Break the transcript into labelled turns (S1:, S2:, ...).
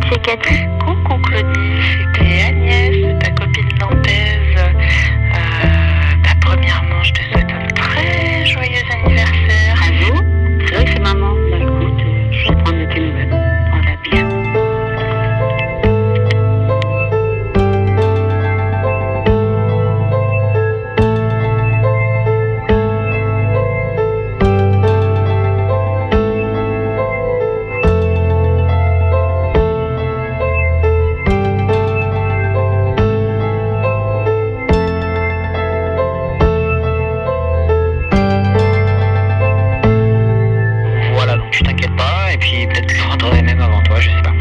S1: the chicken.
S2: je t'inquiète pas, et puis peut-être que je rentrerai même avant toi, je sais pas.